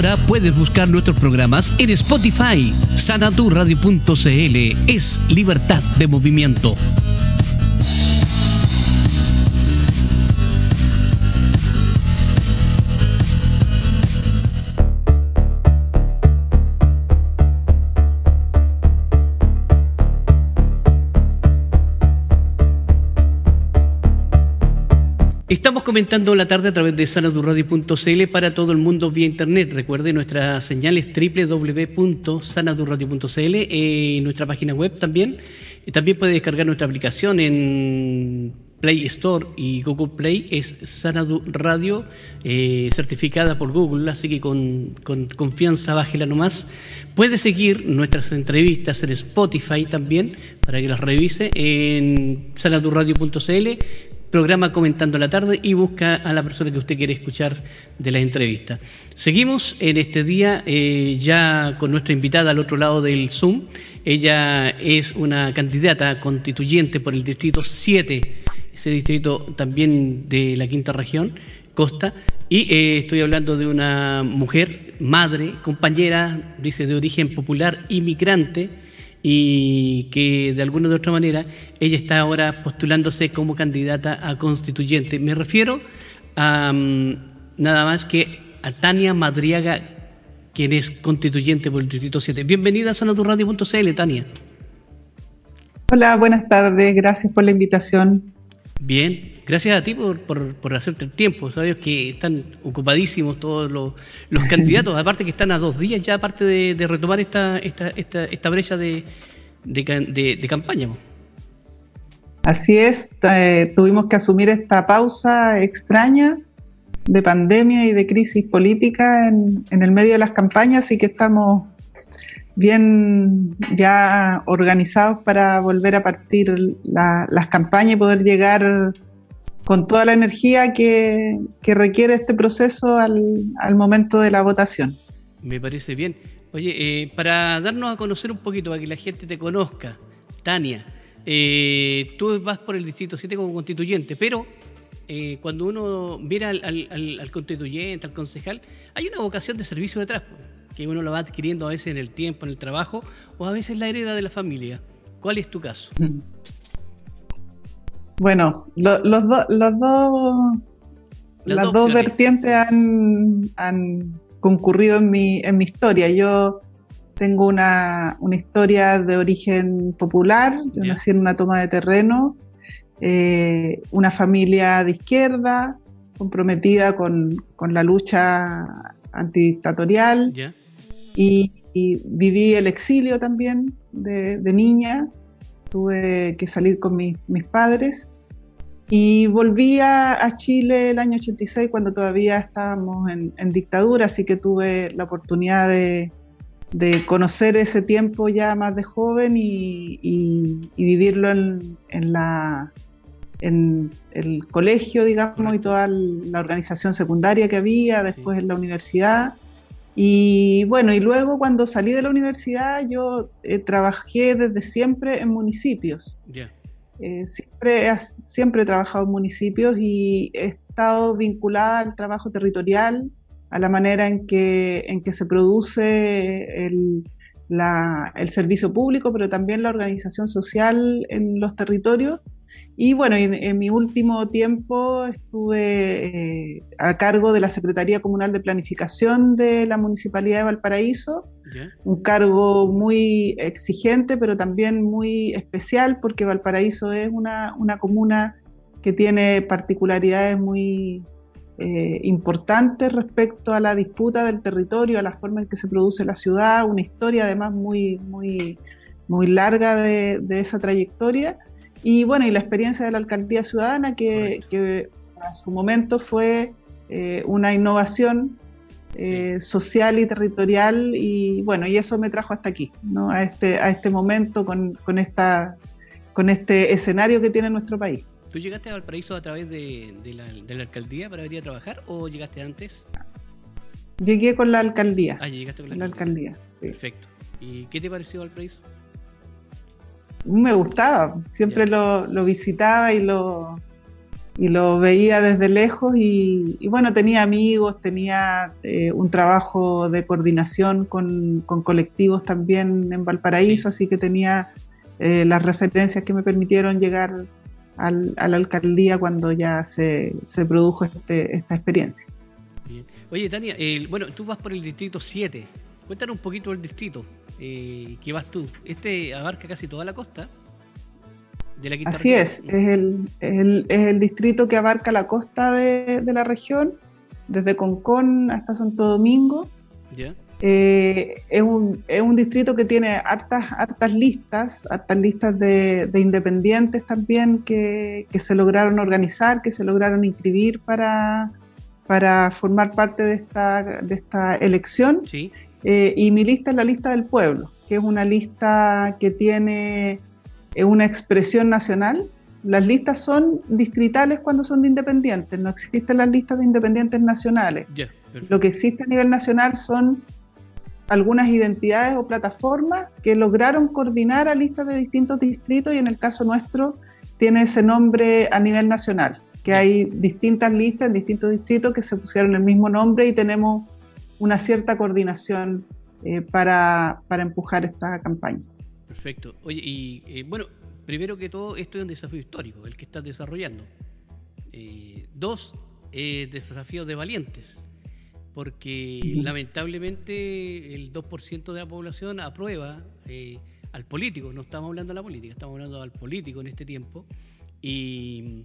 Ahora puedes buscar nuestros programas en Spotify. Sanaturradio.cl es libertad de movimiento. Estamos comentando la tarde a través de sanadurradio.cl para todo el mundo vía internet. Recuerde nuestra señal es www.sanadurradio.cl y nuestra página web también. Y también puede descargar nuestra aplicación en Play Store y Google Play. Es Sanadu Radio, eh, certificada por Google, así que con, con confianza bájela nomás. Puede seguir nuestras entrevistas en Spotify también para que las revise en sanadurradio.cl programa Comentando la Tarde y busca a la persona que usted quiere escuchar de la entrevista. Seguimos en este día eh, ya con nuestra invitada al otro lado del Zoom. Ella es una candidata constituyente por el Distrito 7, ese distrito también de la quinta región, Costa. Y eh, estoy hablando de una mujer, madre, compañera, dice, de origen popular, inmigrante, y que de alguna u otra manera ella está ahora postulándose como candidata a constituyente. Me refiero a mm, nada más que a Tania Madriaga, quien es constituyente por el Distrito 7. Bienvenida a sanaturradio.cl, Tania. Hola, buenas tardes, gracias por la invitación. Bien, gracias a ti por, por, hacerte el tiempo. Sabes que están ocupadísimos todos los, candidatos, aparte que están a dos días ya, aparte de, retomar esta, esta, esta, esta brecha de, de, campaña. Así es, eh, tuvimos que asumir esta pausa extraña de pandemia y de crisis política en, en el medio de las campañas y que estamos bien ya organizados para volver a partir las campañas y poder llegar con toda la energía que, requiere este proceso al, momento de la votación. Me parece bien. Oye, eh, para darnos a conocer un poquito, para que la gente te conozca, Tania, eh, tú vas por el Distrito 7 como constituyente, pero eh, cuando uno mira al, constituyente, al concejal, hay una vocación de servicio detrás, que uno lo va adquiriendo a veces en el tiempo, en el trabajo, o a veces la hereda de la familia. ¿Cuál es tu caso? Mm. Bueno, los, los dos, las, dos, vertientes han, concurrido en mi, en mi historia. Yo tengo una, historia de origen popular, yo nací en una toma de terreno, eh, una familia de izquierda, comprometida con, la lucha antidictatorial y, viví el exilio también de, niña, tuve que salir con mis padres y volví a, Chile el año 86 cuando todavía estábamos en, dictadura, así que tuve la oportunidad de, conocer ese tiempo ya más de joven y, vivirlo en, la, en el colegio, digamos, y toda la organización secundaria que había, después en la universidad. Y bueno, y luego cuando salí de la universidad yo eh, trabajé desde siempre en municipios. Eh, siempre, siempre he trabajado en municipios y he estado vinculada al trabajo territorial, a la manera en que, en que se produce el, el servicio público, pero también la organización social en los territorios. Y bueno, en, mi último tiempo estuve eh, a cargo de la Secretaría Comunal de Planificación de la Municipalidad de Valparaíso, un cargo muy exigente, pero también muy especial, porque Valparaíso es una, comuna que tiene particularidades muy eh, importantes respecto a la disputa del territorio, a la forma en que se produce la ciudad, una historia además muy, muy, muy larga de esa trayectoria. Y bueno, y la experiencia de la alcaldía ciudadana, que, que a su momento fue eh, una innovación eh, social y territorial, y bueno, y eso me trajo hasta aquí, ¿no? a, este, a este momento con, con, esta, con este escenario que tiene nuestro país. ¿Tú llegaste a Valparaíso a través de, de, la, de la, alcaldía para venir a trabajar o llegaste antes? Llegué con la alcaldía. Ah, llegaste con la, alcaldía. Perfecto. ¿Y qué te pareció Valparaíso? me gustaba, siempre lo, visitaba y lo, y lo veía desde lejos y, bueno, tenía amigos, tenía eh, un trabajo de coordinación con, colectivos también en Valparaíso, así que tenía eh, las referencias que me permitieron llegar al, a la alcaldía cuando ya se, se produjo este, esta experiencia. Oye, Tania, bueno, tú vas por el distrito 7. Cuéntanos un poquito del distrito eh, que vas tú. Este abarca casi toda la costa. Así es, es el, es, el, distrito que abarca la costa de, la región, desde Concón hasta Santo Domingo. Eh, es, un, es, un, distrito que tiene hartas, hartas listas, hartas listas de, independientes también que, se lograron organizar, que se lograron inscribir para, para formar parte de esta, de esta elección. Eh, y mi lista es la lista del pueblo, que es una lista que tiene una expresión nacional. Las listas son distritales cuando son de independientes, no existen las listas de independientes nacionales. Lo que existe a nivel nacional son algunas identidades o plataformas que lograron coordinar a listas de distintos distritos y en el caso nuestro tiene ese nombre a nivel nacional, que hay distintas listas en distintos distritos que se pusieron el mismo nombre y tenemos una cierta coordinación eh, para empujar esta campaña. Perfecto. Oye, y eh, bueno, primero que todo, esto es un desafío histórico, el que estás desarrollando. Eh, dos, eh, desafíos de valientes, porque lamentablemente el 2% de la población aprueba al político, no estamos hablando de la política, estamos hablando al político en este tiempo. Y,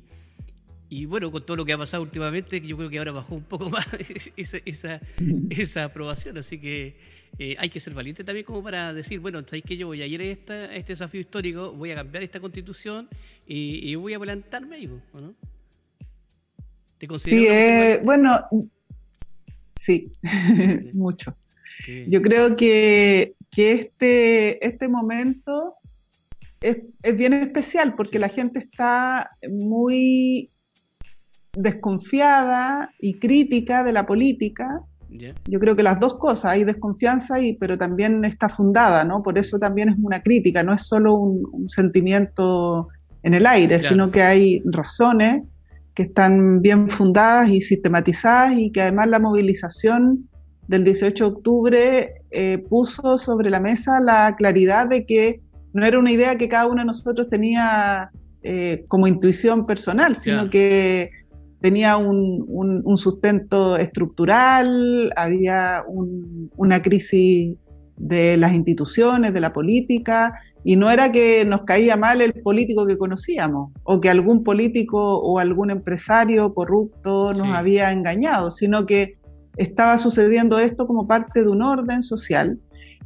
y bueno, con todo lo que ha pasado últimamente, yo creo que ahora bajó un poco más esa, esa, esa aprobación, así que eh, hay que ser valiente también como para decir, bueno, sabéis que yo voy a ir a, este desafío histórico, voy a cambiar esta constitución y, voy a plantarme ahí, ¿no? ¿Te consideras? Sí, eh, bueno, sí, mucho. Yo creo que, que este, este momento es, es, bien especial porque la gente está muy desconfiada y crítica de la política yo creo que las dos cosas, hay desconfianza, y, pero también está fundada, ¿no? Por eso también es una crítica, no es solo un, sentimiento en el aire, sino que hay razones que están bien fundadas y sistematizadas y que además la movilización del 18 de octubre eh, puso sobre la mesa la claridad de que no era una idea que cada uno de nosotros tenía eh, como intuición personal, sino que tenía un, sustento estructural, había una crisis de las instituciones, de la política, y no era que nos caía mal el político que conocíamos, o que algún político o algún empresario corrupto nos había engañado, sino que estaba sucediendo esto como parte de un orden social.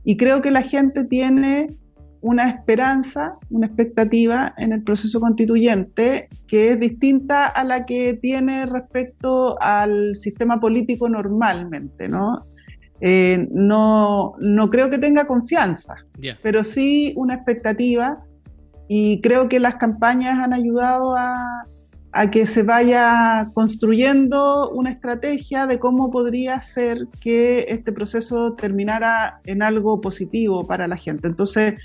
Y creo que la gente tiene una esperanza, una expectativa en el proceso constituyente que es distinta a la que tiene respecto al sistema político normalmente, ¿no? Eh, no, no, creo que tenga confianza, pero sí una expectativa y creo que las campañas han ayudado a, a, que se vaya construyendo una estrategia de cómo podría ser que este proceso terminara en algo positivo para la gente. Entonces,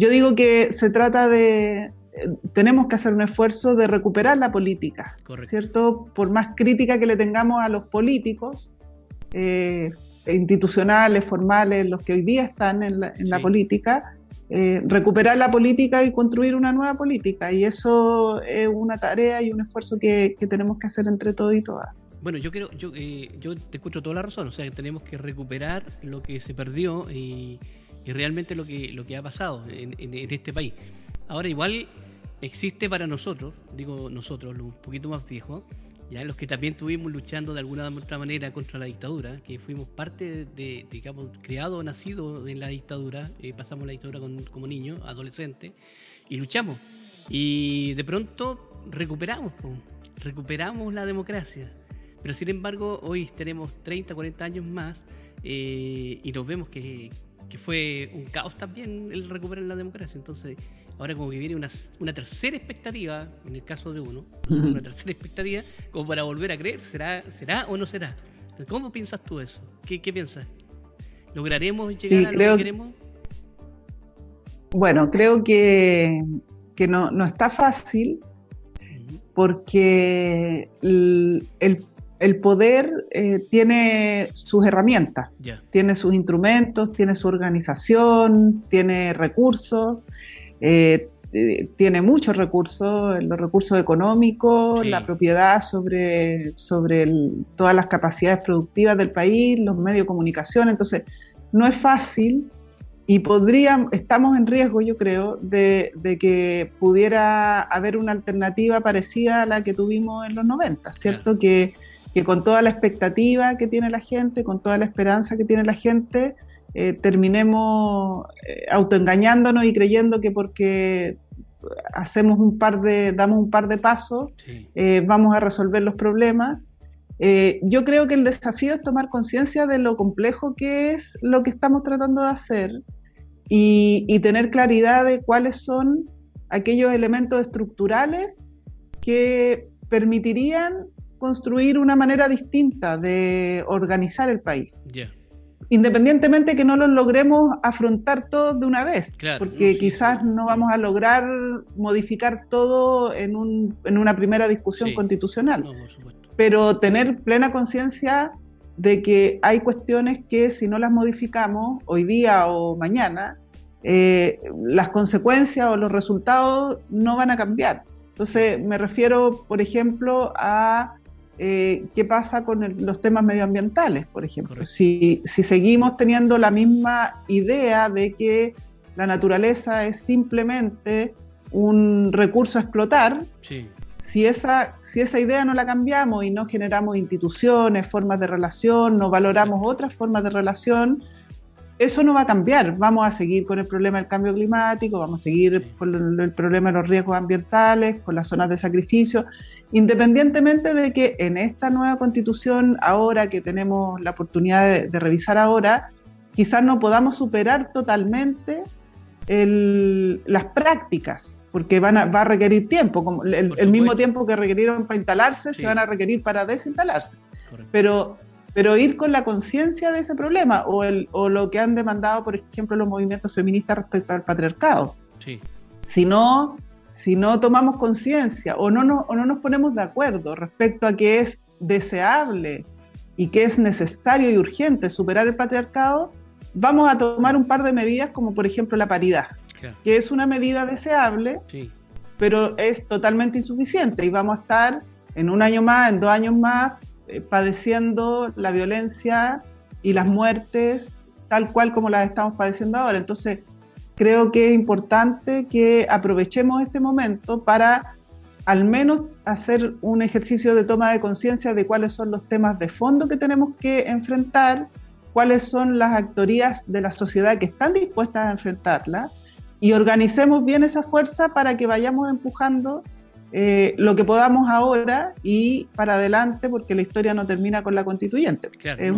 yo digo que se trata de, tenemos que hacer un esfuerzo de recuperar la política, ¿cierto? Por más crítica que le tengamos a los políticos, eh, institucionales, formales, los que hoy día están en la, política, eh, recuperar la política y construir una nueva política. Y eso es una tarea y un esfuerzo que, tenemos que hacer entre todos y todas. Bueno, yo quiero, yo, eh, yo te escucho toda la razón, o sea, que tenemos que recuperar lo que se perdió y y realmente lo que, lo que ha pasado en, este país. Ahora igual existe para nosotros, digo nosotros, los un poquito más viejos, ya los que también estuvimos luchando de alguna u otra manera contra la dictadura, que fuimos parte de, digamos, criados, nacidos en la dictadura, eh, pasamos la dictadura como niños, adolescentes, y luchamos. Y de pronto recuperamos, recuperamos la democracia. Pero sin embargo, hoy tenemos 30, 40 años más eh, y nos vemos que, que fue un caos también el recuperar la democracia. Entonces, ahora como que viene una, una tercera expectativa, en el caso de uno, una tercera expectativa, como para volver a creer, ¿será, será o no será? ¿Cómo piensas tú eso? ¿Qué, qué piensas? ¿Lograremos llegar a lo que queremos? Bueno, creo que, que no, no está fácil porque el, poder eh, tiene sus herramientas, tiene sus instrumentos, tiene su organización, tiene recursos, eh, eh, tiene muchos recursos, los recursos económicos, la propiedad sobre, sobre todas las capacidades productivas del país, los medios de comunicación, entonces no es fácil y podríamos, estamos en riesgo, yo creo, de, que pudiera haber una alternativa parecida a la que tuvimos en los 90, ¿cierto? Que, que, con toda la expectativa que tiene la gente, con toda la esperanza que tiene la gente, eh, terminemos eh, autoengañándonos y creyendo que porque hacemos un par de, damos un par de pasos, eh, vamos a resolver los problemas. yo creo que el desafío es tomar conciencia de lo complejo que es lo que estamos tratando de hacer y, y, tener claridad de cuáles son aquellos elementos estructurales que permitirían construir una manera distinta de organizar el país. Independientemente que no lo logremos afrontar todos de una vez, porque quizás no vamos a lograr modificar todo en, un, en una primera discusión constitucional, pero tener plena conciencia de que hay cuestiones que si no las modificamos hoy día o mañana, eh, las consecuencias o los resultados no van a cambiar. Entonces me refiero, por ejemplo, a eh, qué pasa con los temas medioambientales, por ejemplo. Si, seguimos teniendo la misma idea de que la naturaleza es simplemente un recurso a explotar, si, esa, si esa idea no la cambiamos y no generamos instituciones, formas de relación, no valoramos otras formas de relación, eso no va a cambiar. Vamos a seguir con el problema del cambio climático, vamos a seguir con el problema de los riesgos ambientales, con las zonas de sacrificio, independientemente de que en esta nueva constitución, ahora que tenemos la oportunidad de, revisar ahora, quizás no podamos superar totalmente las prácticas, porque van a, va a requerir tiempo, como el, mismo tiempo que requirieron para instalarse, se van a requerir para desinstalarse. Pero pero ir con la conciencia de ese problema o, el, o lo que han demandado, por ejemplo, los movimientos feministas respecto al patriarcado. Sí. Si no, si no tomamos conciencia o, no no, o no nos ponemos de acuerdo respecto a que es deseable y que es necesario y urgente superar el patriarcado, vamos a tomar un par de medidas como por ejemplo la paridad, que es una medida deseable, sí. pero es totalmente insuficiente y vamos a estar en un año más, en dos años más, eh, padeciendo la violencia y las muertes tal cual como las estamos padeciendo ahora. Entonces, creo que es importante que aprovechemos este momento para al menos hacer un ejercicio de toma de conciencia de cuáles son los temas de fondo que tenemos que enfrentar, cuáles son las actorías de la sociedad que están dispuestas a enfrentarla y organicemos bien esa fuerza para que vayamos empujando eh, lo que podamos ahora y para adelante, porque la historia no termina con la constituyente. es,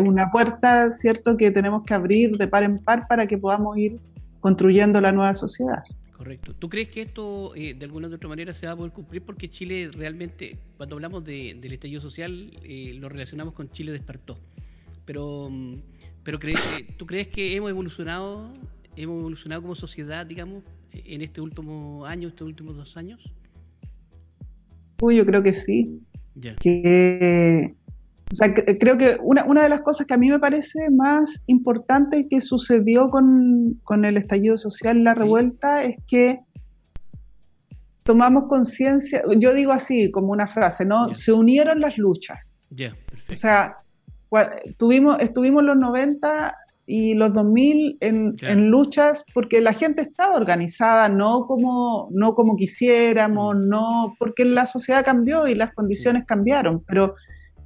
una puerta, ¿cierto?, que tenemos que abrir de par en par para que podamos ir construyendo la nueva sociedad. Correcto. ¿Tú crees que esto eh, de alguna u otra manera se va a poder cumplir? Porque Chile realmente, cuando hablamos del estallido social, eh, lo relacionamos con Chile despertó. Pero, mm, pero ¿tú crees que hemos evolucionado, hemos evolucionado como sociedad, digamos, en este último año, estos últimos dos años? Yo creo que sí. Que, o sea, creo que una, una, de las cosas que a mí me parece más importante que sucedió con, con el estallido social, la revuelta, es que tomamos conciencia, yo digo así como una frase, ¿no? Se unieron las luchas. O sea, tuvimos, estuvimos los 90 y los 2000 en, en, luchas porque la gente estaba organizada, no como, no como quisiéramos, mm. no porque la sociedad cambió y las condiciones cambiaron, pero,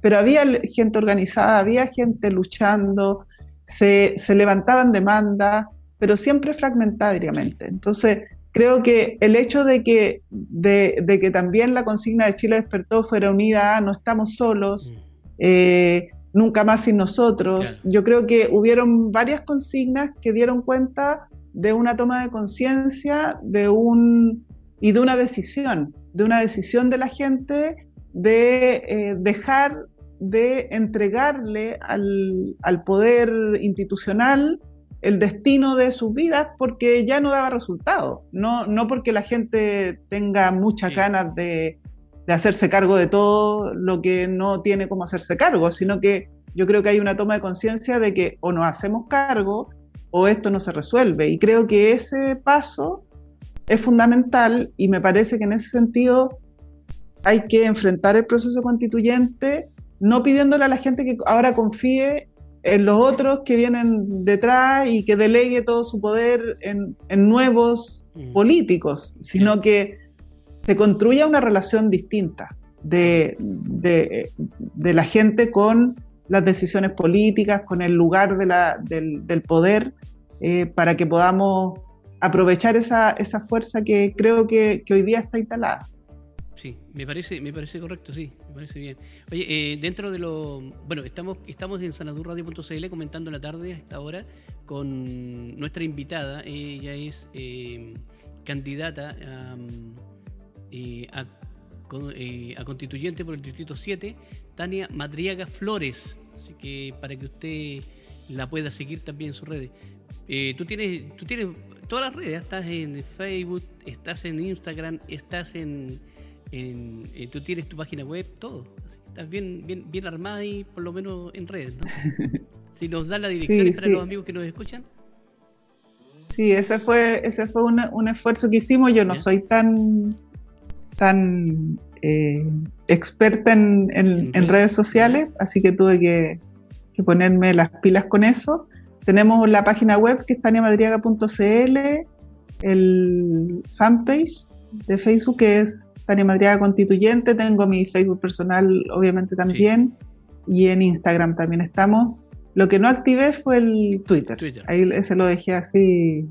pero había gente organizada, había gente luchando, se, se levantaban demandas, pero siempre fragmentariamente. Entonces, creo que el hecho de que, de, de que también la consigna de Chile despertó fuera unida, no estamos solos, mm. eh, nunca más sin nosotros. Yo creo que hubieron varias consignas que dieron cuenta de una toma de conciencia de un y de una decisión, de una decisión de la gente de eh, dejar de entregarle al, al, poder institucional el destino de sus vidas porque ya no daba resultado, no, no porque la gente tenga muchas ganas de, de hacerse cargo de todo lo que no tiene como hacerse cargo, sino que yo creo que hay una toma de conciencia de que o nos hacemos cargo o esto no se resuelve. Y creo que ese paso es fundamental y me parece que en ese sentido hay que enfrentar el proceso constituyente no pidiéndole a la gente que ahora confíe en los otros que vienen detrás y que delegue todo su poder en, nuevos mm. políticos, sino que se construya una relación distinta de, la gente con las decisiones políticas, con el lugar del, poder, eh, para que podamos aprovechar esa, fuerza que creo que hoy día está instalada. Sí, me parece, me parece correcto, sí, me parece bien. Oye, eh, dentro de lo. Bueno, estamos, estamos en sanadurradio.cl comentando la tarde a esta hora con nuestra invitada. Ella es eh, candidata eh, a, a, constituyente por el Distrito 7, Tania Madriaga Flores. Así que para que usted la pueda seguir también en sus redes. tú tienes, tú tienes todas las redes, estás en Facebook, estás en Instagram, estás en en, eh, tú tienes tu página web, todo. estás bien, bien, bien armada y por lo menos en redes, ¿no? si nos da la dirección para los amigos que nos escuchan. Sí, ese fue, ese fue un, esfuerzo que hicimos. Yo no soy tan, tan eh, experta en, en, redes sociales, así que tuve que, que, ponerme las pilas con eso. Tenemos la página web que es taniamadriaga.cl, el fanpage de Facebook que es Tania Madriaga Constituyente, tengo mi Facebook personal obviamente también y en Instagram también estamos. Lo que no activé fue el Twitter. Ahí ese lo dejé así,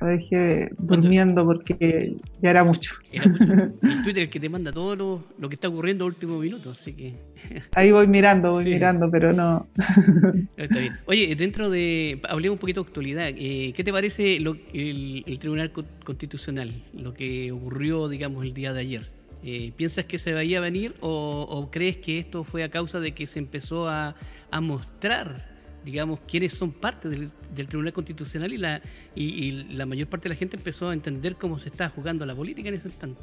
lo dejé durmiendo porque ya era mucho. Era mucho. El Twitter es el que te manda todo lo, que está ocurriendo en último minuto, así que... Ahí voy mirando, voy mirando, pero no. Está bien. Oye, dentro de. Hablemos un poquito de actualidad. Eh, ¿Qué te parece lo, el, Tribunal Constitucional? Lo que ocurrió, digamos, el día de ayer. Eh, ¿Piensas que se vaya a venir o, crees que esto fue a causa de que se empezó a, mostrar, digamos, quiénes son parte del, Tribunal Constitucional y la, y, la mayor parte de la gente empezó a entender cómo se está jugando la política en ese instante?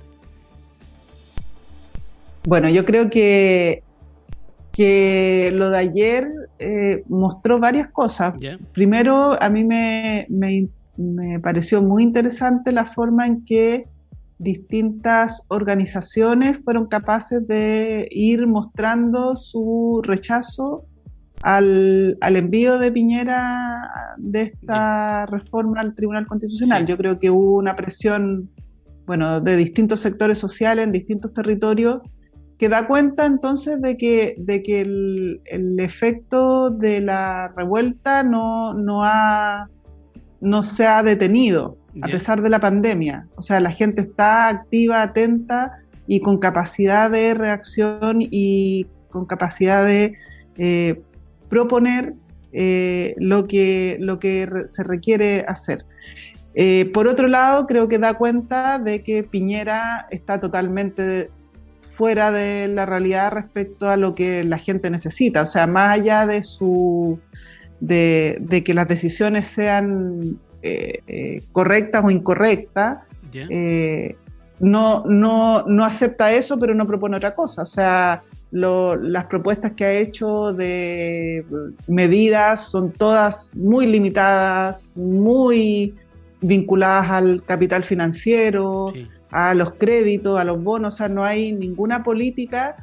Bueno, yo creo que que lo de ayer eh, mostró varias cosas. Primero, a mí me, pareció muy interesante la forma en que distintas organizaciones fueron capaces de ir mostrando su rechazo al, envío de Piñera de esta reforma al Tribunal Constitucional. Yo creo que hubo una presión, bueno, de distintos sectores sociales en distintos territorios que da cuenta entonces de que, de que el, efecto de la revuelta no, no, ha, no se ha detenido a pesar de la pandemia. O sea, la gente está activa, atenta y con capacidad de reacción y con capacidad de eh, proponer eh, lo, que, lo que se requiere hacer. Eh, por otro lado, creo que da cuenta de que Piñera está totalmente fuera de la realidad respecto a lo que la gente necesita. O sea, más allá de su de, que las decisiones sean eh, eh, correctas o incorrectas, no, no, no acepta eso, pero no propone otra cosa. O sea, las propuestas que ha hecho de medidas son todas muy limitadas, muy vinculadas al capital financiero, a los créditos, a los bonos, o sea, no hay ninguna política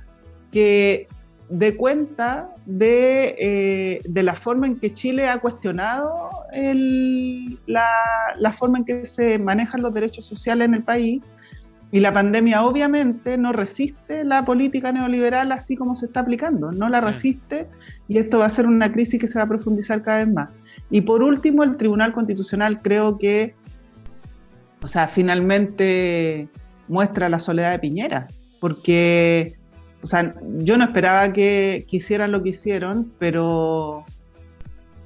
que dé cuenta de, eh, de la forma en que Chile ha cuestionado la, forma en que se manejan los derechos sociales en el país. Y la pandemia obviamente no resiste la política neoliberal así como se está aplicando, no la resiste y esto va a ser una crisis que se va a profundizar cada vez más. Y por último, el Tribunal Constitucional creo que o sea, finalmente muestra la soledad de Piñera, porque, o sea, yo no esperaba que, hicieran lo que hicieron, pero,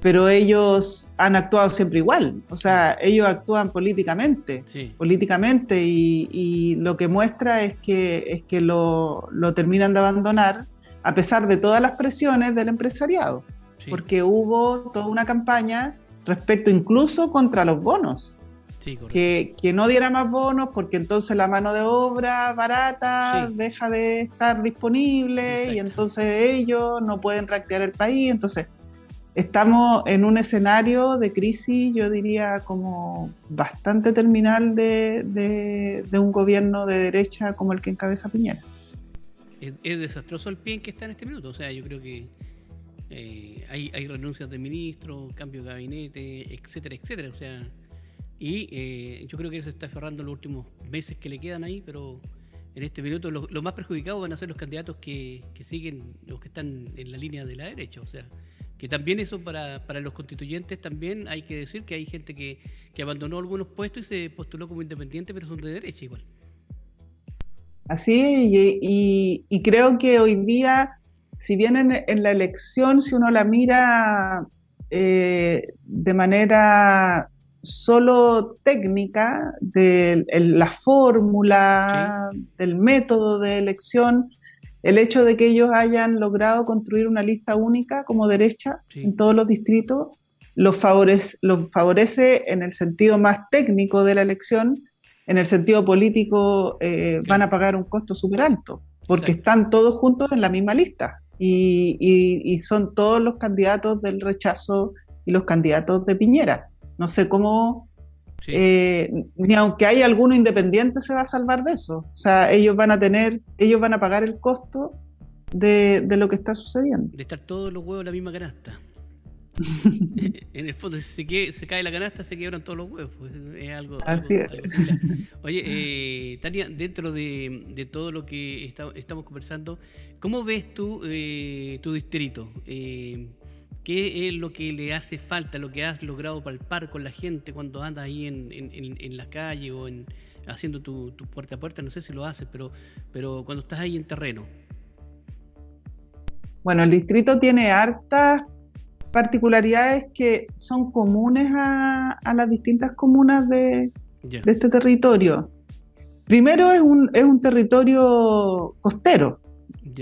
pero ellos han actuado siempre igual, o sea, ellos actúan políticamente, políticamente, y, lo que muestra es que, es que lo, terminan de abandonar a pesar de todas las presiones del empresariado, porque hubo toda una campaña respecto incluso contra los bonos. que, que, no diera más bonos porque entonces la mano de obra barata deja de estar disponible y entonces ellos no pueden reactivar el país. Entonces, estamos en un escenario de crisis, yo diría, como bastante terminal de, un gobierno de derecha como el que encabeza Piñera. Es, desastroso el pie en que está en este minuto. O sea, yo creo que eh, hay, hay renuncias de ministros, cambio de gabinete, etcétera, etcétera. O sea y eh, yo creo que se está aferrando los últimos meses que le quedan ahí, pero en este minuto los lo más perjudicados van a ser los candidatos que, siguen, los que están en la línea de la derecha. O sea, que también eso para, para los constituyentes también hay que decir que hay gente que, abandonó algunos puestos y se postuló como independiente, pero son de derecha igual. Así es, y, creo que hoy día, si bien en, la elección, si uno la mira eh, de manera solo técnica de la fórmula, del método de elección, el hecho de que ellos hayan logrado construir una lista única como derecha en todos los distritos, los favorece, favorece en el sentido más técnico de la elección, en el sentido político eh, van a pagar un costo súper alto, porque están todos juntos en la misma lista. Y son todos los candidatos del rechazo y los candidatos de Piñera. No sé cómo, eh, ni aunque haya alguno independiente se va a salvar de eso. O sea, ellos van a tener, ellos van a pagar el costo de, lo que está sucediendo. De estar todos los huevos en la misma canasta. en el fondo, si se, cae la canasta, se quiebran todos los huevos. Pues, es algo. Así es. Oye, eh, Tania, dentro de, todo lo que estamos conversando, ¿cómo ves tú eh, tu distrito? Eh, ¿Qué es lo que le hace falta, lo que has logrado palpar con la gente cuando andas ahí en, en, la calle o en, haciendo tu, puerta a puerta? No sé si lo haces, pero, pero cuando estás ahí en terreno. Bueno, el distrito tiene hartas particularidades que son comunes a, las distintas comunas de, este territorio. Primero es un, es un territorio costero,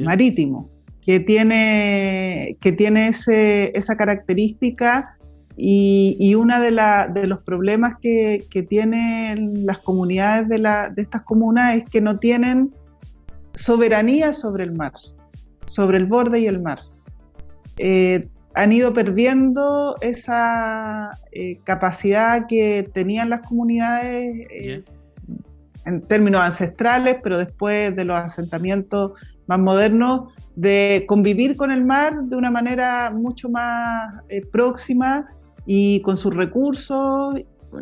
marítimo que tiene, que tiene esa característica y, y uno de, los problemas que, tienen las comunidades de estas comunas es que no tienen soberanía sobre el mar, sobre el borde y el mar. Eh, han ido perdiendo esa eh, capacidad que tenían las comunidades eh, en términos ancestrales, pero después de los asentamientos más modernos, de convivir con el mar de una manera mucho más eh, próxima y con sus recursos.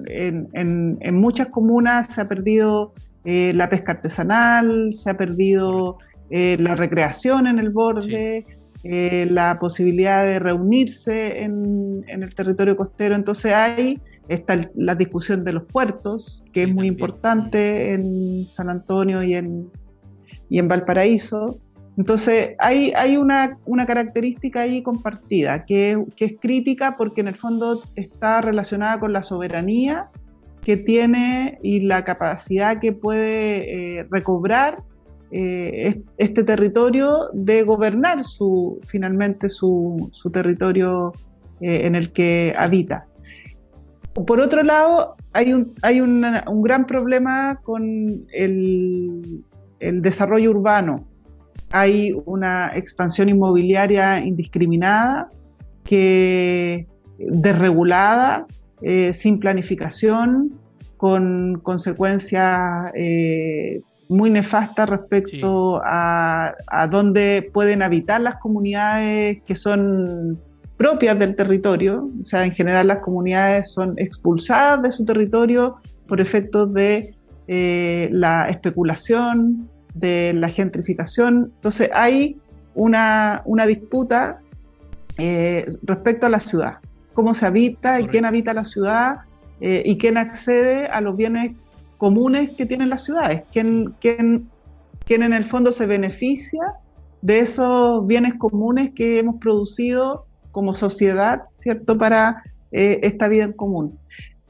En, muchas comunas se ha perdido eh, la pesca artesanal, se ha perdido eh, la recreación en el borde, la posibilidad de reunirse en, el territorio costero. Entonces hay está la discusión de los puertos, que es muy importante en San Antonio y en, y en Valparaíso. Entonces, hay, hay una, característica ahí compartida, que, es crítica porque en el fondo está relacionada con la soberanía que tiene y la capacidad que puede eh, recobrar eh, este territorio de gobernar su, finalmente su, territorio eh, en el que habita. Por otro lado, hay un, hay un gran problema con el, desarrollo urbano hay una expansión inmobiliaria indiscriminada, que desregulada, eh, sin planificación, con consecuencias muy nefastas respecto a, a dónde pueden habitar las comunidades que son propias del territorio. O sea, en general las comunidades son expulsadas de su territorio por efectos de eh, la especulación, de la gentrificación. Entonces hay una, disputa eh, respecto a la ciudad, cómo se habita y quién habita la ciudad eh, y quién accede a los bienes comunes que tienen las ciudades, quién, quién, quién en el fondo se beneficia de esos bienes comunes que hemos producido como sociedad, ¿cierto?, para eh, esta vida en común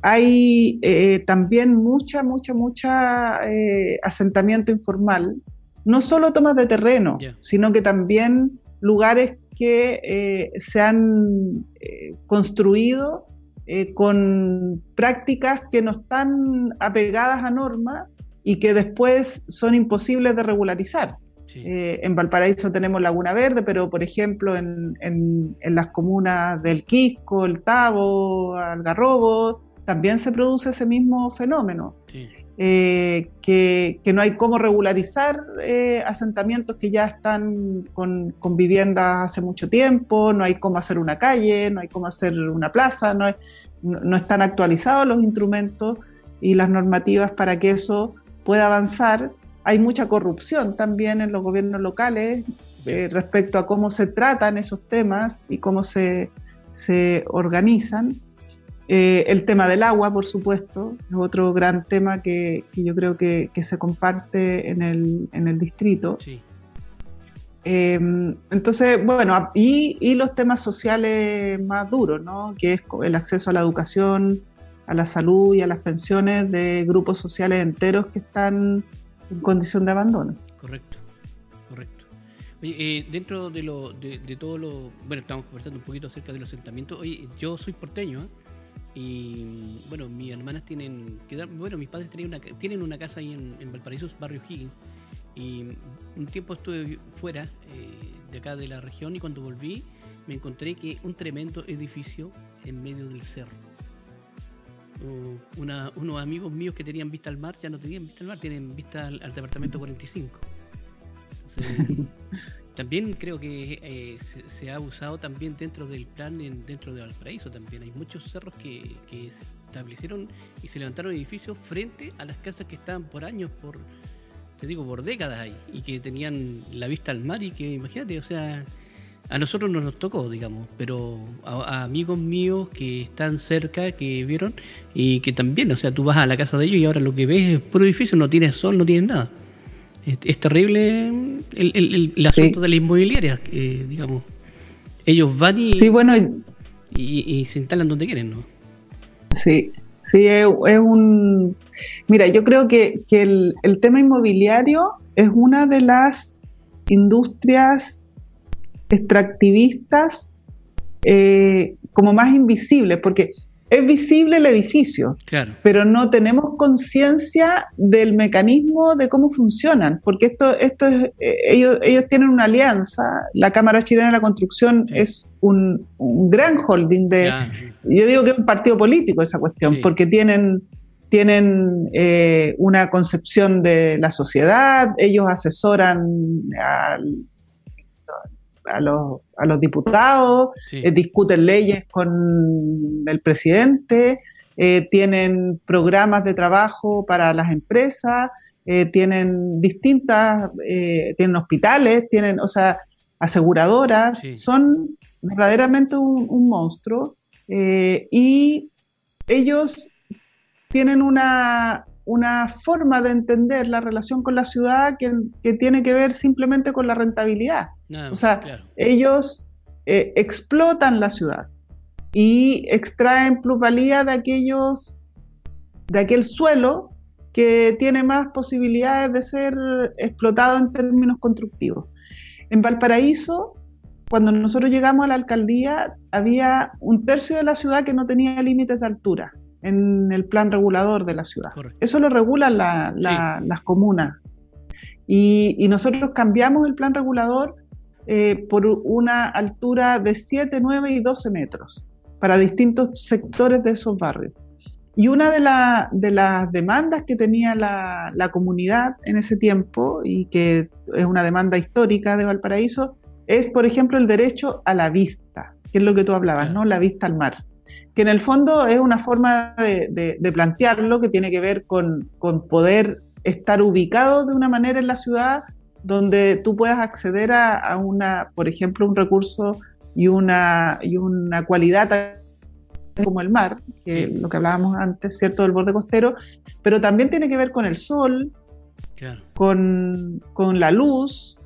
hay eh, también mucha, mucha, mucha eh, asentamiento informal, no solo tomas de terreno, sino que también lugares que eh, se han construido eh, con prácticas que no están apegadas a normas y que después son imposibles de regularizar. Eh, en Valparaíso tenemos Laguna Verde, pero por ejemplo en, las comunas del Quisco, el Tabo, Algarrobo, también se produce ese mismo fenómeno. Eh, que, no hay cómo regularizar eh, asentamientos que ya están con, viviendas hace mucho tiempo, no hay cómo hacer una calle, no hay cómo hacer una plaza, no, no están actualizados los instrumentos y las normativas para que eso pueda avanzar hay mucha corrupción también en los gobiernos locales eh, respecto a cómo se tratan esos temas y cómo se, organizan. Eh, el tema del agua, por supuesto, es otro gran tema que, yo creo que, se comparte en el, distrito. Em, entonces, bueno, y, y, los temas sociales más duros, ¿no? que es el acceso a la educación, a la salud y a las pensiones de grupos sociales enteros que están en condición de abandono. Correcto, correcto. Oye, eh, dentro de, lo, de, todo lo... Bueno, estamos conversando un poquito acerca de los asentamientos. Oye, yo soy porteño, ¿eh? Y bueno, mis hermanas tienen, bueno, mis padres tienen una, tienen una casa ahí en, Valparaíso, barrio Higgins. Y un tiempo estuve fuera eh, de acá de la región y cuando volví me encontré que un tremendo edificio en medio del cerro unos amigos míos que tenían vista al mar ya no tenían vista al mar, tienen vista al, departamento 45. también creo que eh, se, ha usado también dentro del plan dentro de Valparaíso también. Hay muchos cerros que, se establecieron y se levantaron edificios frente a las casas que estaban por años, por te digo, por décadas ahí, y que tenían la vista al mar y que imagínate, o sea, a nosotros no nos tocó, digamos, pero a, amigos míos que están cerca, que vieron, y que también, o sea, tú vas a la casa de ellos y ahora lo que ves es puro edificio, no tienes sol, no tienes nada. Es, terrible el, asunto de la inmobiliaria, digamos. Ellos van y, sí, bueno, y, se instalan donde quieren, ¿no? Sí, sí, es, un... Mira, yo creo que, que el, el tema inmobiliario es una de las industrias extractivistas eh, como más invisibles, porque es visible el edificio, pero no tenemos conciencia del mecanismo de cómo funcionan, porque esto, esto es, eh, ellos, ellos tienen una alianza, la Cámara Chilena de la Construcción es un, gran holding de, yo digo que es un partido político esa cuestión, porque tienen tienen eh, una concepción de la sociedad, ellos asesoran al a los, a los diputados, eh, discuten leyes con el presidente, eh, tienen programas de trabajo para las empresas, eh, tienen distintas, tienen hospitales, tienen, o sea, aseguradoras, son verdaderamente un, monstruo y ellos tienen una, una forma de entender la relación con la ciudad que, que, tiene que ver simplemente con la rentabilidad. O sea, ellos eh, explotan la ciudad y extraen plusvalía de aquellos, de aquel suelo que tiene más posibilidades de ser explotado en términos constructivos. En Valparaíso, cuando nosotros llegamos a la alcaldía, había un tercio de la ciudad que no tenía límites de altura en el plan regulador de la ciudad. Eso lo regulan las comunas. y, nosotros cambiamos el plan regulador eh, por una altura de 7, 9 y 12 metros para distintos sectores de esos barrios. Y una de, de las demandas que tenía la, comunidad en ese tiempo, y que es una demanda histórica de Valparaíso, es, por ejemplo, el derecho a la vista, que es lo que tú hablabas, ¿no? La vista al mar. Que en el fondo es una forma de, plantearlo que tiene que ver con, con, poder estar ubicado de una manera en la ciudad donde tú puedas acceder a, una, por ejemplo, un recurso y una, y una cualidad como el mar, que lo que hablábamos antes, ¿cierto?, del borde costero, pero también tiene que ver con el sol, con, la luz,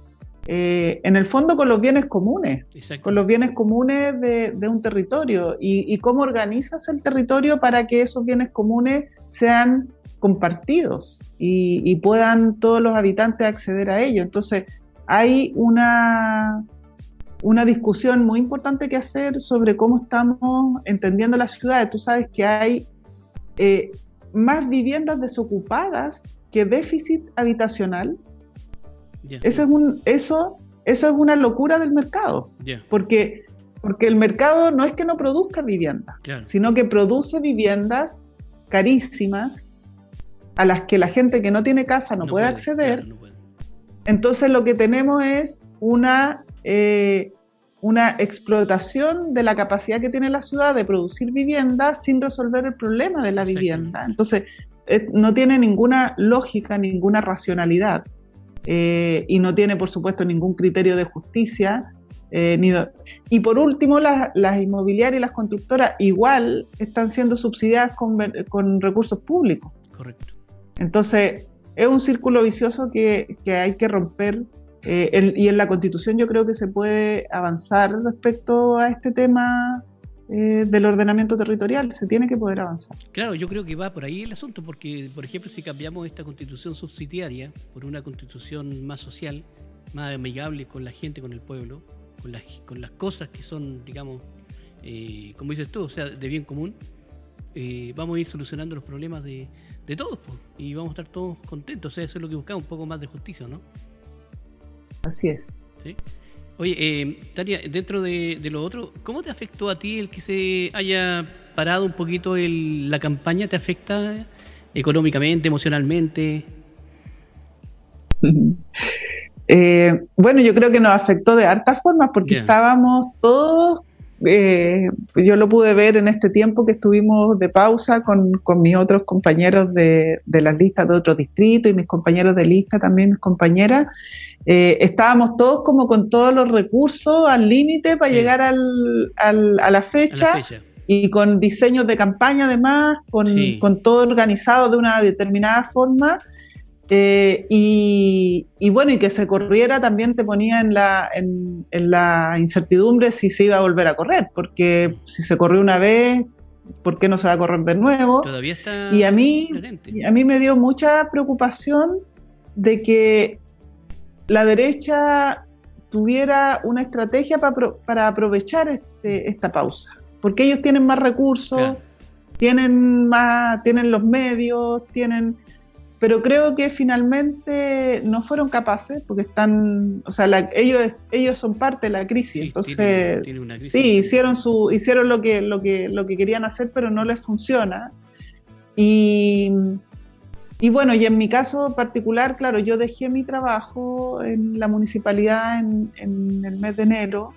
eh, en el fondo con los bienes comunes, con los bienes comunes de, un territorio y, y, cómo organizas el territorio para que esos bienes comunes sean compartidos y, puedan todos los habitantes acceder a ello. Entonces, hay una, una discusión muy importante que hacer sobre cómo estamos entendiendo las ciudades. Tú sabes que hay eh, más viviendas desocupadas que déficit habitacional. Eso, es un, eso, eso es una locura del mercado, porque, porque el mercado no es que no produzca viviendas, sino que produce viviendas carísimas a las que la gente que no tiene casa no, puede, acceder. Entonces lo que tenemos es una, eh, una explotación de la capacidad que tiene la ciudad de producir vivienda sin resolver el problema de la vivienda. Entonces eh, no tiene ninguna lógica, ninguna racionalidad. Eh, y no tiene, por supuesto, ningún criterio de justicia. y por último, las, inmobiliarias y las constructoras igual están siendo subsidiadas con, con recursos públicos. Correcto. Entonces, es un círculo vicioso que, hay que romper eh, y en la Constitución yo creo que se puede avanzar respecto a este tema eh, del ordenamiento territorial, se tiene que poder avanzar. Claro, yo creo que va por ahí el asunto, porque, por ejemplo, si cambiamos esta Constitución subsidiaria por una Constitución más social, más amigable con la gente, con el pueblo, con las, con las cosas que son, digamos, eh, como dices tú, o sea, de bien común, vamos a ir solucionando los problemas de, de todos, pues, y vamos a estar todos contentos. eso es lo que buscamos, un poco más de justicia, ¿no? Así es. ¿Sí? Oye, eh, Tania, dentro de, lo otro, ¿cómo te afectó a ti el que se haya parado un poquito el, la campaña? ¿Te afecta económicamente, emocionalmente? Eh, bueno, yo creo que nos afectó de hartas formas porque estábamos todos eh, yo lo pude ver en este tiempo que estuvimos de pausa con, mis otros compañeros de, las listas de otros distritos y mis compañeros de lista, también mis compañeras. Eh, estábamos todos como con todos los recursos al límite para llegar al, a, la fecha, y con diseños de campaña además, con, con todo organizado de una determinada forma. Eh, y, bueno, y que se corriera también te ponía en la, en, la incertidumbre si se iba a volver a correr, porque si se corrió una vez, ¿por qué no se va a correr de nuevo? Todavía está y a mí, a mí me dio mucha preocupación de que la derecha tuviera una estrategia para, aprovechar este, esta pausa, porque ellos tienen más recursos, tienen más, tienen los medios, tienen pero creo que finalmente no fueron capaces porque están, o sea, ellos ellos son parte de la crisis, entonces sí hicieron su hicieron lo que lo que lo que querían hacer, pero no les funciona. Y y bueno, y en mi caso particular, claro, yo dejé mi trabajo en la municipalidad en, el mes de enero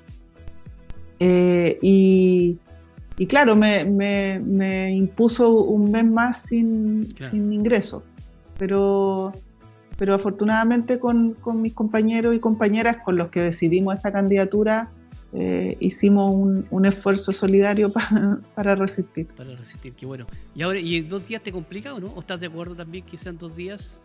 eh, y, y, claro, me, me, impuso un mes más sin, sin ingreso pero, pero afortunadamente con, mis compañeros y compañeras con los que decidimos esta candidatura, eh, hicimos un, esfuerzo solidario para resistir. Para resistir, qué bueno. ¿Y ahora, y en dos días te complica o no? ¿O estás de acuerdo también que sean dos días?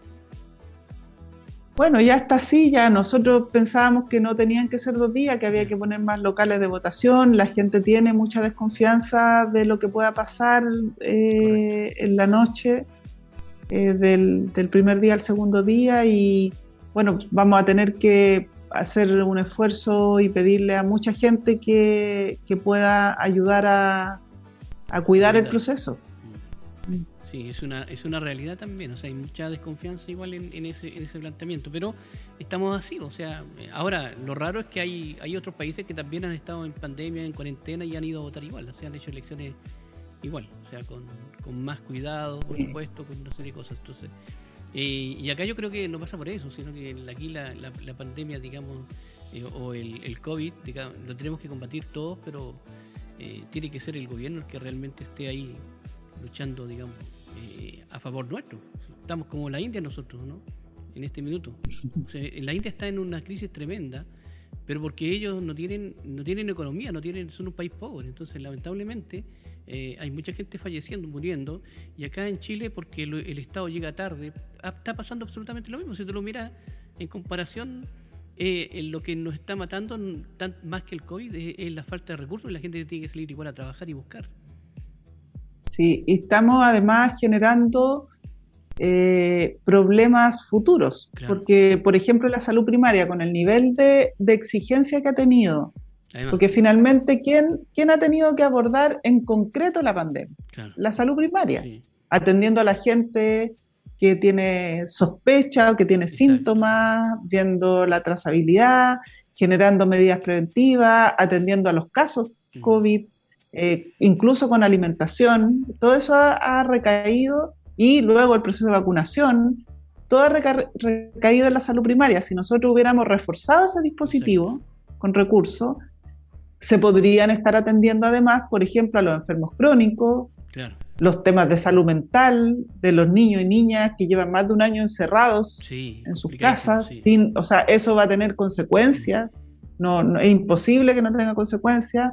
Bueno, ya está así, ya nosotros pensábamos que no tenían que ser dos días, que había que poner más locales de votación, la gente tiene mucha desconfianza de lo que pueda pasar eh, en la noche. Eh, del, primer día al segundo día y bueno, vamos a tener que hacer un esfuerzo y pedirle a mucha gente que, pueda ayudar a, cuidar el proceso. Sí, es una, es una realidad también, o sea, hay mucha desconfianza igual en, ese, en ese planteamiento, pero estamos así, o sea, ahora lo raro es que hay, hay otros países que también han estado en pandemia, en cuarentena y han ido a votar igual, o sea, han hecho elecciones igual, o sea, con, con más cuidado, por supuesto, con una serie de cosas. Entonces, eh, y acá yo creo que no pasa por eso, sino que aquí la, la, pandemia, digamos, eh, o el, el COVID, digamos, lo tenemos que combatir todos, pero eh, tiene que ser el gobierno el que realmente esté ahí luchando, digamos, a favor nuestro. Estamos como la India nosotros, ¿no? En este minuto. O sea, la India está en una crisis tremenda pero porque ellos no tienen no tienen economía, no tienen son un país pobre, entonces lamentablemente eh, hay mucha gente falleciendo, muriendo, y acá en Chile, porque el, Estado llega tarde, está pasando absolutamente lo mismo. Si tú lo miras en comparación, eh, lo que nos está matando tan, más que el COVID es, la falta de recursos y la gente tiene que salir igual a trabajar y buscar. Sí, y estamos además generando eh, problemas futuros, porque, por ejemplo, la salud primaria, con el nivel de, de exigencia que ha tenido, Porque finalmente, ¿quién, ¿quién ha tenido que abordar en concreto la pandemia? La salud primaria, atendiendo a la gente que tiene sospecha o que tiene síntomas, viendo la trazabilidad, generando medidas preventivas, atendiendo a los casos COVID, eh, incluso con alimentación. Todo eso ha, recaído y luego el proceso de vacunación, todo ha recaído en la salud primaria. Si nosotros hubiéramos reforzado ese dispositivo con recursos, se podrían estar atendiendo además, por ejemplo, a los enfermos crónicos, los temas de salud mental de los niños y niñas que llevan más de un año encerrados en sus casas, sin, o sea, eso va a tener consecuencias, no, es imposible que no tenga consecuencias,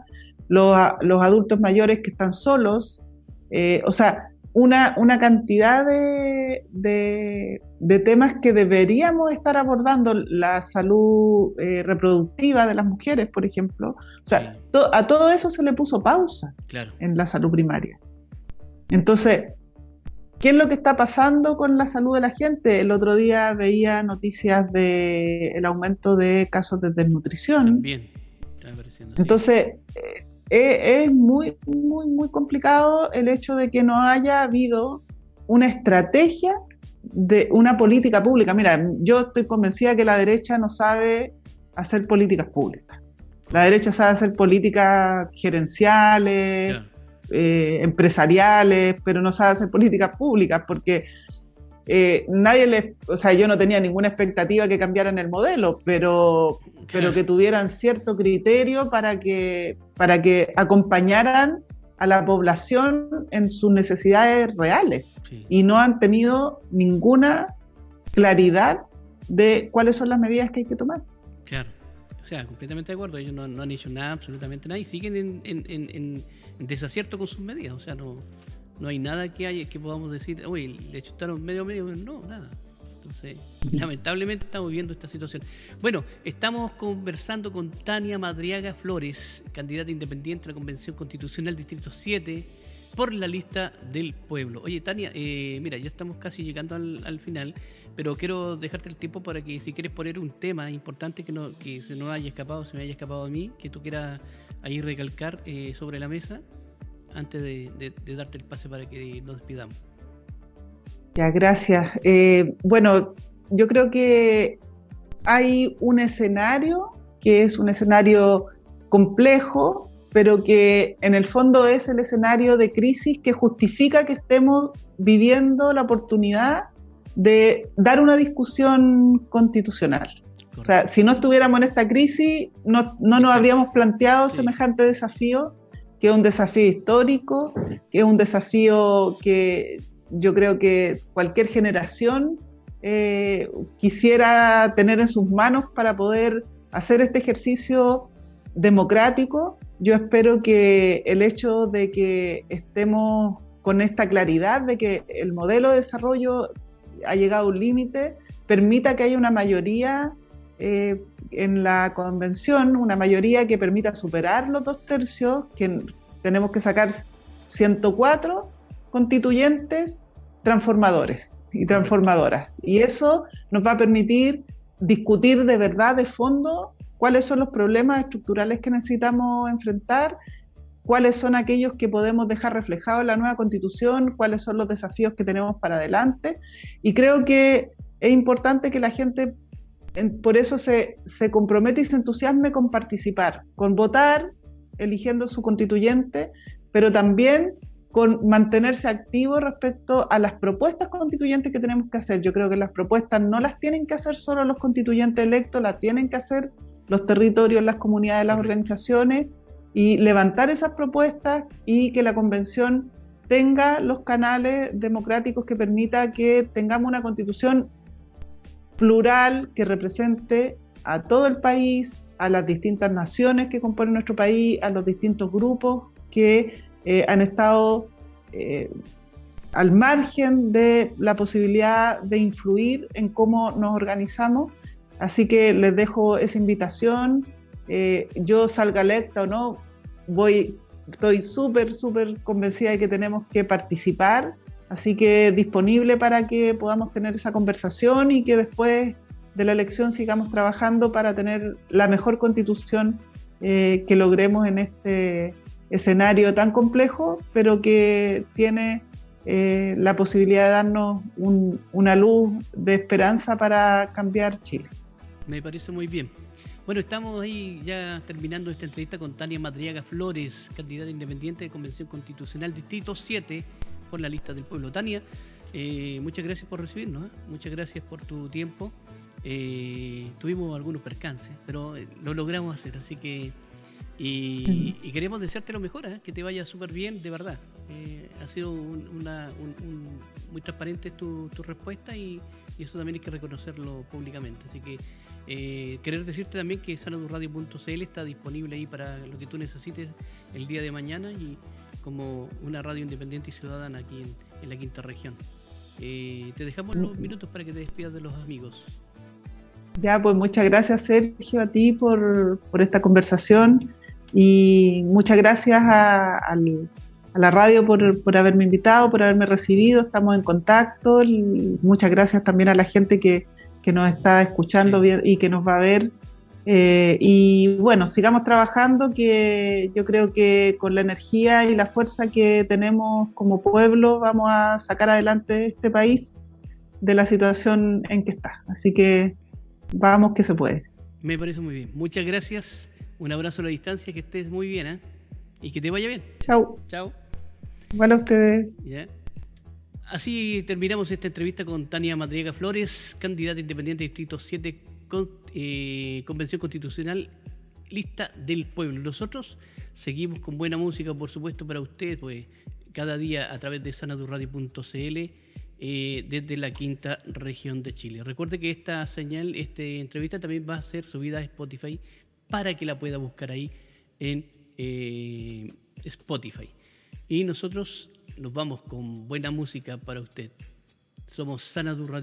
los, los adultos mayores que están solos, eh, o sea, una, una cantidad de, de, temas que deberíamos estar abordando, la salud eh, reproductiva de las mujeres, por ejemplo. O sea, a todo eso se le puso pausa en la salud primaria. Entonces, ¿qué es lo que está pasando con la salud de la gente? El otro día veía noticias del el aumento de casos de desnutrición. También. Entonces, eh, eh, es muy, muy, muy complicado el hecho de que no haya habido una estrategia de una política pública. Mira, yo estoy convencida que la derecha no sabe hacer políticas públicas. La derecha sabe hacer políticas gerenciales, eh, empresariales, pero no sabe hacer políticas públicas porque eh, nadie les, o sea, yo no tenía ninguna expectativa que cambiaran el modelo, pero, pero que tuvieran cierto criterio para que, para que acompañaran a la población en sus necesidades reales y no han tenido ninguna claridad de cuáles son las medidas que hay que tomar. Claro. O sea, completamente de acuerdo. Ellos no, han hecho nada, absolutamente nada, y siguen en, desacierto con sus medidas. O sea, no, no hay nada que haya que podamos decir, uy, le chutaron medio medio. No, nada. Entonces, lamentablemente estamos viendo esta situación. Bueno, estamos conversando con Tania Madriaga Flores, candidata independiente a la Convención Constitucional Distrito 7 por la lista del pueblo. Oye, Tania, eh, mira, ya estamos casi llegando al, final, pero quiero dejarte el tiempo para que si quieres poner un tema importante que, no, que se nos haya escapado, se me haya escapado a mí, que tú quieras ahí recalcar eh, sobre la mesa, antes de, darte el pase para que nos despidamos. Ya, gracias. Eh, bueno, yo creo que hay un escenario que es un escenario complejo, pero que en el fondo es el escenario de crisis que justifica que estemos viviendo la oportunidad de dar una discusión constitucional. O sea, si no estuviéramos en esta crisis, no, nos habríamos planteado semejante desafío, que es un desafío histórico, que es un desafío que yo creo que cualquier generación eh, quisiera tener en sus manos para poder hacer este ejercicio democrático. Yo espero que el hecho de que estemos con esta claridad de que el modelo de desarrollo ha llegado a un límite, permita que haya una mayoría eh, en la convención, una mayoría que permita superar los dos tercios, que tenemos que sacar 104 constituyentes transformadores y transformadoras. Y eso nos va a permitir discutir de verdad, de fondo, cuáles son los problemas estructurales que necesitamos enfrentar, cuáles son aquellos que podemos dejar reflejados en la nueva constitución, cuáles son los desafíos que tenemos para adelante. Y creo que es importante que la gente por eso se, compromete y se entusiasme con participar, con votar, eligiendo su constituyente, pero también con mantenerse activo respecto a las propuestas constituyentes que tenemos que hacer. Yo creo que las propuestas no las tienen que hacer solo los constituyentes electos, las tienen que hacer los territorios, las comunidades, las organizaciones y levantar esas propuestas y que la convención tenga los canales democráticos que permita que tengamos una constitución plural que represente a todo el país, a las distintas naciones que componen nuestro país, a los distintos grupos que eh, han estado eh, al margen de la posibilidad de influir en cómo nos organizamos Así que les dejo esa invitación. Eh, yo salga electa o no, voy, estoy súper, súper convencida de que tenemos que participar. Así que disponible para que podamos tener esa conversación y que después de la elección sigamos trabajando para tener la mejor constitución que logremos en este escenario tan complejo, pero que tiene la posibilidad de darnos una luz de esperanza para cambiar Chile. Me parece muy bien. Bueno, estamos ahí ya terminando esta entrevista con Tania Madriaga Flores, candidata independiente de Convención Constitucional Distrito 7 por la lista del pueblo. Tania, eh, muchas gracias por recibirnos, ¿eh? muchas gracias por tu tiempo. Eh, tuvimos algunos percances, pero lo logramos hacer, así que... Y, queremos desearte lo mejor, que te vaya súper bien, de verdad. ha sido una, muy transparente tu, tu respuesta y, y, eso también hay que reconocerlo públicamente. Así que querer decirte también que sanadurradio.cl está disponible ahí para lo que tú necesites el día de mañana y como una radio independiente y ciudadana aquí en, la quinta región. Eh, te dejamos los minutos para que te despidas de los amigos. Ya, pues muchas gracias Sergio a ti por, esta conversación y muchas gracias a, la radio por, por, haberme invitado, por haberme recibido, estamos en contacto y muchas gracias también a la gente que, que nos está escuchando y que nos va a ver. Eh, y bueno, sigamos trabajando, que yo creo que con la energía y la fuerza que tenemos como pueblo vamos a sacar adelante este país de la situación en que está. Así que vamos que se puede. Me parece muy bien. Muchas gracias. Un abrazo a la distancia, que estés muy bien ¿eh? y que te vaya bien. Chao. Chao. Igual a ustedes. Así terminamos esta entrevista con Tania Madriaga Flores, candidata independiente Distrito 7, eh, Convención Constitucional, lista del pueblo. Nosotros seguimos con buena música, por supuesto, para ustedes, pues cada día a través de sanadurradio.cl eh, desde la quinta región de Chile. Recuerde que esta señal, esta entrevista también va a ser subida a Spotify para que la pueda buscar ahí en eh, Spotify. Y nosotros nos vamos con buena música para usted. Somos Sanadu Radio.